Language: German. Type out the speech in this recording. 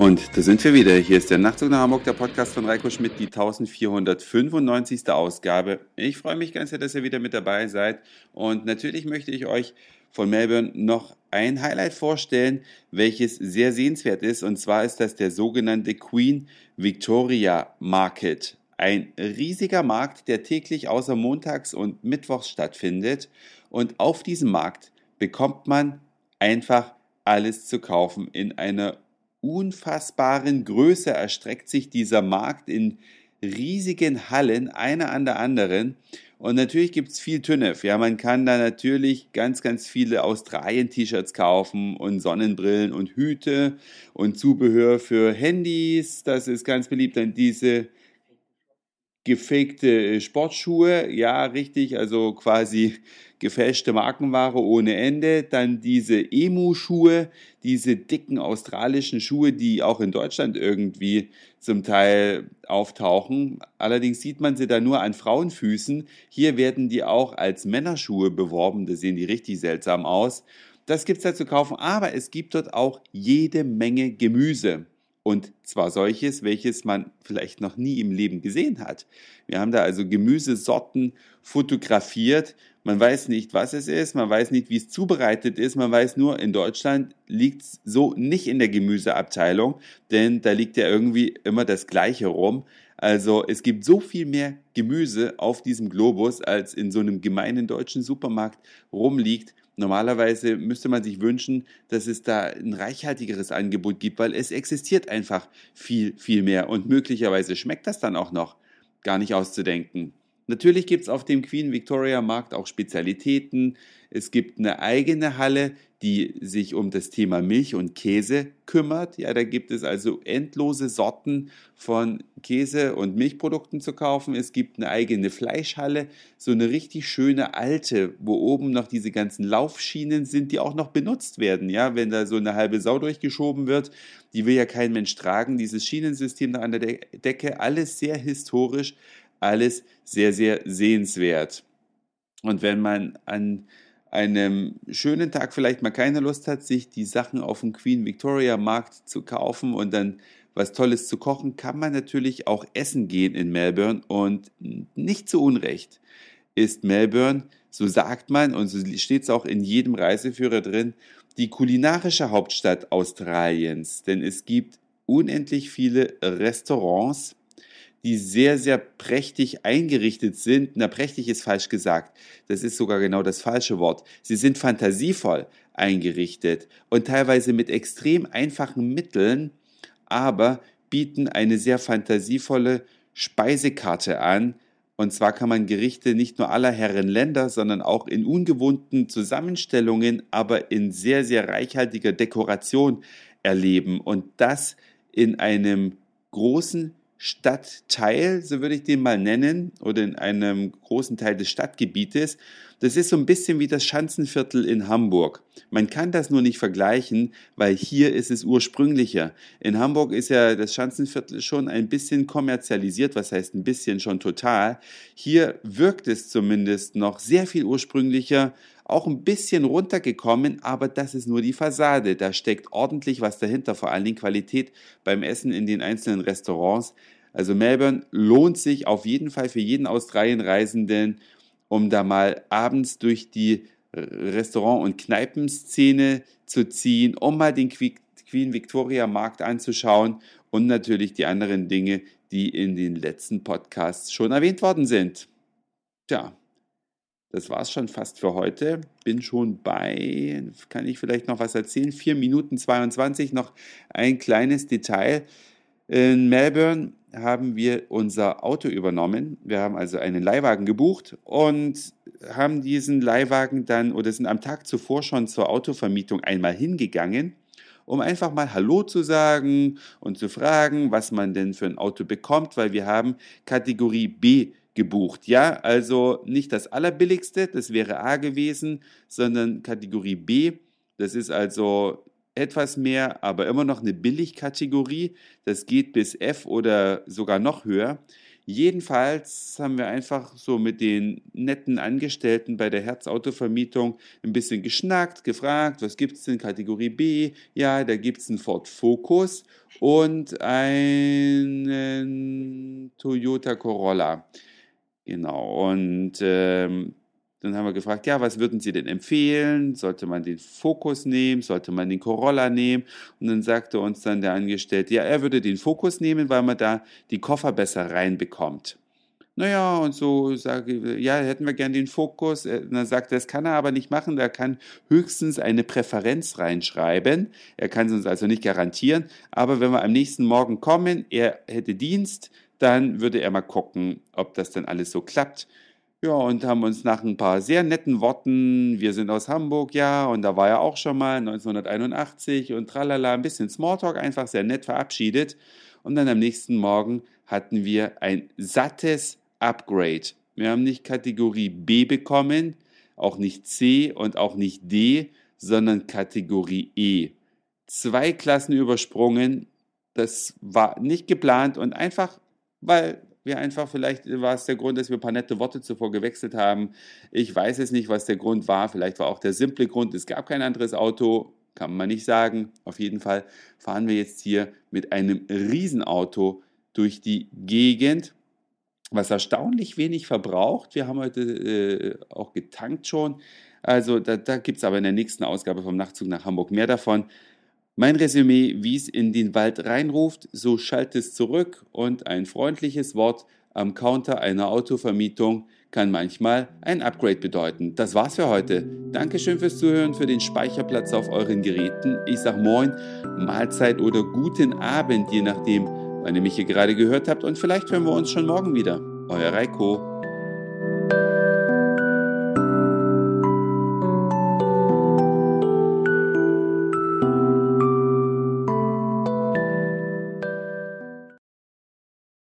Und da sind wir wieder. Hier ist der Nachtzug nach Hamburg, der Podcast von Reiko Schmidt, die 1495. Ausgabe. Ich freue mich ganz sehr, dass ihr wieder mit dabei seid. Und natürlich möchte ich euch von Melbourne noch ein Highlight vorstellen, welches sehr sehenswert ist. Und zwar ist das der sogenannte Queen Victoria Market. Ein riesiger Markt, der täglich außer montags und mittwochs stattfindet. Und auf diesem Markt bekommt man einfach alles zu kaufen in einer unfassbaren Größe erstreckt sich dieser Markt in riesigen Hallen, eine an der anderen. Und natürlich gibt es viel TÜNEF. Ja, man kann da natürlich ganz, ganz viele Australien-T-Shirts kaufen und Sonnenbrillen und Hüte und Zubehör für Handys. Das ist ganz beliebt. Dann diese gefakte äh, Sportschuhe, ja, richtig, also quasi gefälschte Markenware ohne Ende. Dann diese Emu-Schuhe, diese dicken australischen Schuhe, die auch in Deutschland irgendwie zum Teil auftauchen. Allerdings sieht man sie da nur an Frauenfüßen. Hier werden die auch als Männerschuhe beworben. Da sehen die richtig seltsam aus. Das gibt es da zu kaufen, aber es gibt dort auch jede Menge Gemüse. Und zwar solches, welches man vielleicht noch nie im Leben gesehen hat. Wir haben da also Gemüsesorten fotografiert. Man weiß nicht, was es ist, man weiß nicht, wie es zubereitet ist, man weiß nur, in Deutschland liegt es so nicht in der Gemüseabteilung, denn da liegt ja irgendwie immer das Gleiche rum. Also es gibt so viel mehr Gemüse auf diesem Globus, als in so einem gemeinen deutschen Supermarkt rumliegt. Normalerweise müsste man sich wünschen, dass es da ein reichhaltigeres Angebot gibt, weil es existiert einfach viel, viel mehr und möglicherweise schmeckt das dann auch noch gar nicht auszudenken. Natürlich gibt es auf dem Queen Victoria Markt auch Spezialitäten. Es gibt eine eigene Halle, die sich um das Thema Milch und Käse kümmert. Ja, da gibt es also endlose Sorten von Käse und Milchprodukten zu kaufen. Es gibt eine eigene Fleischhalle, so eine richtig schöne alte, wo oben noch diese ganzen Laufschienen sind, die auch noch benutzt werden. Ja, wenn da so eine halbe Sau durchgeschoben wird, die will ja kein Mensch tragen. Dieses Schienensystem da an der Decke, alles sehr historisch alles sehr, sehr sehenswert. Und wenn man an einem schönen Tag vielleicht mal keine Lust hat, sich die Sachen auf dem Queen Victoria Markt zu kaufen und dann was Tolles zu kochen, kann man natürlich auch essen gehen in Melbourne und nicht zu Unrecht ist Melbourne, so sagt man und so steht es auch in jedem Reiseführer drin, die kulinarische Hauptstadt Australiens, denn es gibt unendlich viele Restaurants, die sehr, sehr prächtig eingerichtet sind. Na, prächtig ist falsch gesagt. Das ist sogar genau das falsche Wort. Sie sind fantasievoll eingerichtet und teilweise mit extrem einfachen Mitteln, aber bieten eine sehr fantasievolle Speisekarte an. Und zwar kann man Gerichte nicht nur aller Herren Länder, sondern auch in ungewohnten Zusammenstellungen, aber in sehr, sehr reichhaltiger Dekoration erleben. Und das in einem großen Stadtteil, so würde ich den mal nennen, oder in einem großen Teil des Stadtgebietes. Das ist so ein bisschen wie das Schanzenviertel in Hamburg. Man kann das nur nicht vergleichen, weil hier ist es ursprünglicher. In Hamburg ist ja das Schanzenviertel schon ein bisschen kommerzialisiert, was heißt ein bisschen schon total. Hier wirkt es zumindest noch sehr viel ursprünglicher, auch ein bisschen runtergekommen, aber das ist nur die Fassade. Da steckt ordentlich was dahinter, vor allen Dingen Qualität beim Essen in den einzelnen Restaurants. Also Melbourne lohnt sich auf jeden Fall für jeden Australienreisenden, um da mal abends durch die Restaurant- und Kneipenszene zu ziehen, um mal den Queen Victoria Markt anzuschauen und natürlich die anderen Dinge, die in den letzten Podcasts schon erwähnt worden sind. Tja, das war es schon fast für heute. Bin schon bei, kann ich vielleicht noch was erzählen? 4 Minuten 22, noch ein kleines Detail. In Melbourne haben wir unser Auto übernommen. Wir haben also einen Leihwagen gebucht und haben diesen Leihwagen dann oder sind am Tag zuvor schon zur Autovermietung einmal hingegangen, um einfach mal Hallo zu sagen und zu fragen, was man denn für ein Auto bekommt, weil wir haben Kategorie B gebucht. Ja, also nicht das allerbilligste, das wäre A gewesen, sondern Kategorie B. Das ist also etwas mehr, aber immer noch eine Billigkategorie. Das geht bis F oder sogar noch höher. Jedenfalls haben wir einfach so mit den netten Angestellten bei der Herzautovermietung ein bisschen geschnackt, gefragt, was gibt es denn Kategorie B? Ja, da gibt es einen Ford Focus und einen Toyota Corolla. Genau, und ähm, dann haben wir gefragt, ja, was würden Sie denn empfehlen? Sollte man den Fokus nehmen? Sollte man den Corolla nehmen? Und dann sagte uns dann der Angestellte, ja, er würde den Fokus nehmen, weil man da die Koffer besser reinbekommt. Naja, und so sage ich, ja, hätten wir gern den Fokus. Und dann sagt er, das kann er aber nicht machen. Er kann höchstens eine Präferenz reinschreiben. Er kann es uns also nicht garantieren. Aber wenn wir am nächsten Morgen kommen, er hätte Dienst, dann würde er mal gucken, ob das dann alles so klappt. Ja, und haben uns nach ein paar sehr netten Worten, wir sind aus Hamburg, ja, und da war er auch schon mal 1981 und tralala, ein bisschen Smalltalk, einfach sehr nett verabschiedet. Und dann am nächsten Morgen hatten wir ein sattes Upgrade. Wir haben nicht Kategorie B bekommen, auch nicht C und auch nicht D, sondern Kategorie E. Zwei Klassen übersprungen, das war nicht geplant und einfach, weil wir einfach, vielleicht war es der Grund, dass wir ein paar nette Worte zuvor gewechselt haben. Ich weiß es nicht, was der Grund war. Vielleicht war auch der simple Grund, es gab kein anderes Auto, kann man nicht sagen. Auf jeden Fall fahren wir jetzt hier mit einem Riesenauto durch die Gegend, was erstaunlich wenig verbraucht. Wir haben heute äh, auch getankt schon. Also da, da gibt es aber in der nächsten Ausgabe vom Nachtzug nach Hamburg mehr davon. Mein Resümee, wie es in den Wald reinruft, so schallt es zurück und ein freundliches Wort am Counter einer Autovermietung kann manchmal ein Upgrade bedeuten. Das war's für heute. Dankeschön fürs Zuhören, für den Speicherplatz auf euren Geräten. Ich sag Moin, Mahlzeit oder guten Abend, je nachdem, wann ihr mich hier gerade gehört habt und vielleicht hören wir uns schon morgen wieder. Euer Reiko.